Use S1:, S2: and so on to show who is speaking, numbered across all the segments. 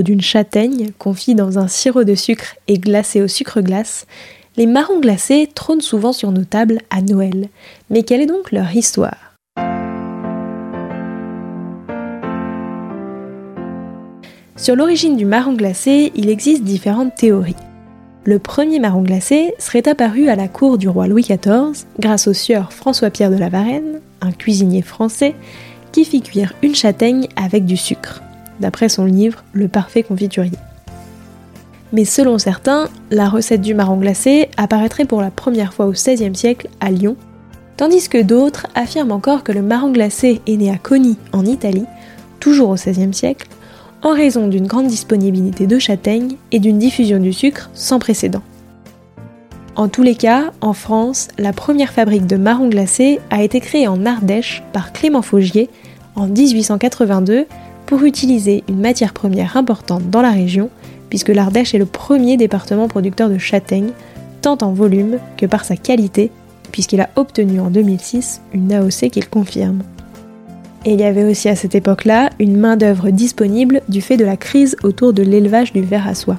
S1: d'une châtaigne, confit dans un sirop de sucre et glacé au sucre glace, les marrons glacés trônent souvent sur nos tables à Noël. Mais quelle est donc leur histoire? Sur l'origine du marron glacé, il existe différentes théories. Le premier marron glacé serait apparu à la cour du roi Louis XIV grâce au sieur François-Pierre de la Varenne, un cuisinier français, qui fit cuire une châtaigne avec du sucre d'après son livre Le parfait confiturier. Mais selon certains, la recette du marron glacé apparaîtrait pour la première fois au XVIe siècle à Lyon, tandis que d'autres affirment encore que le marron glacé est né à Coni, en Italie, toujours au XVIe siècle, en raison d'une grande disponibilité de châtaignes et d'une diffusion du sucre sans précédent. En tous les cas, en France, la première fabrique de marron glacé a été créée en Ardèche par Clément Faugier en 1882 pour utiliser une matière première importante dans la région, puisque l'Ardèche est le premier département producteur de châtaignes, tant en volume que par sa qualité, puisqu'il a obtenu en 2006 une AOC qu'il confirme. Et il y avait aussi à cette époque-là une main-d'œuvre disponible du fait de la crise autour de l'élevage du verre à soie.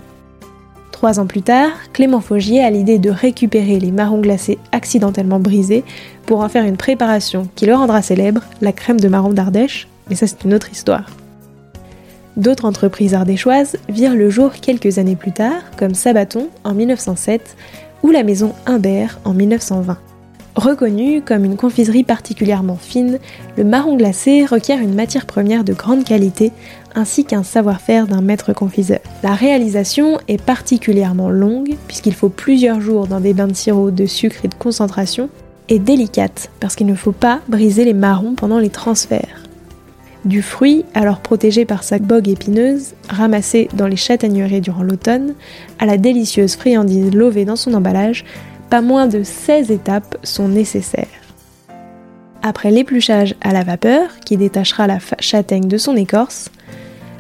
S1: Trois ans plus tard, Clément Faugier a l'idée de récupérer les marrons glacés accidentellement brisés pour en faire une préparation qui le rendra célèbre, la crème de marron d'Ardèche, mais ça c'est une autre histoire. D'autres entreprises ardéchoises virent le jour quelques années plus tard, comme Sabaton en 1907 ou la maison Imbert en 1920. Reconnu comme une confiserie particulièrement fine, le marron glacé requiert une matière première de grande qualité ainsi qu'un savoir-faire d'un maître confiseur. La réalisation est particulièrement longue puisqu'il faut plusieurs jours dans des bains de sirop de sucre et de concentration et délicate parce qu'il ne faut pas briser les marrons pendant les transferts. Du fruit, alors protégé par sa bogue épineuse, ramassé dans les châtaigneries durant l'automne, à la délicieuse friandise lovée dans son emballage, pas moins de 16 étapes sont nécessaires. Après l'épluchage à la vapeur, qui détachera la châtaigne de son écorce,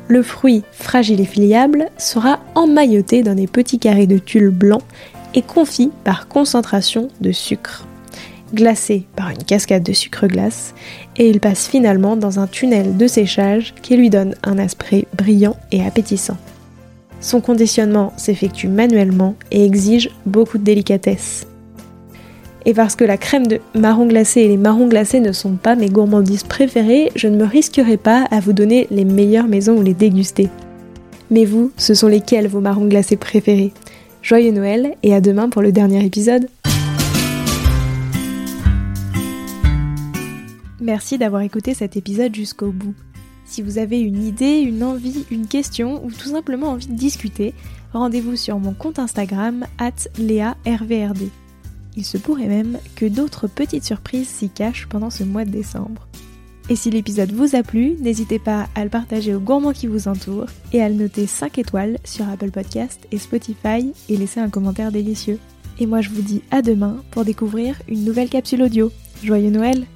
S1: le fruit fragile et filiable sera emmailloté dans des petits carrés de tulle blanc et confit par concentration de sucre glacé par une cascade de sucre glace, et il passe finalement dans un tunnel de séchage qui lui donne un aspect brillant et appétissant. Son conditionnement s'effectue manuellement et exige beaucoup de délicatesse. Et parce que la crème de marron glacé et les marrons glacés ne sont pas mes gourmandises préférées, je ne me risquerai pas à vous donner les meilleures maisons où les déguster. Mais vous, ce sont lesquels vos marrons glacés préférés? Joyeux Noël et à demain pour le dernier épisode Merci d'avoir écouté cet épisode jusqu'au bout. Si vous avez une idée, une envie, une question ou tout simplement envie de discuter, rendez-vous sur mon compte Instagram at LéaRVRD. Il se pourrait même que d'autres petites surprises s'y cachent pendant ce mois de décembre. Et si l'épisode vous a plu, n'hésitez pas à le partager aux gourmands qui vous entourent et à le noter 5 étoiles sur Apple Podcast et Spotify et laisser un commentaire délicieux. Et moi je vous dis à demain pour découvrir une nouvelle capsule audio. Joyeux Noël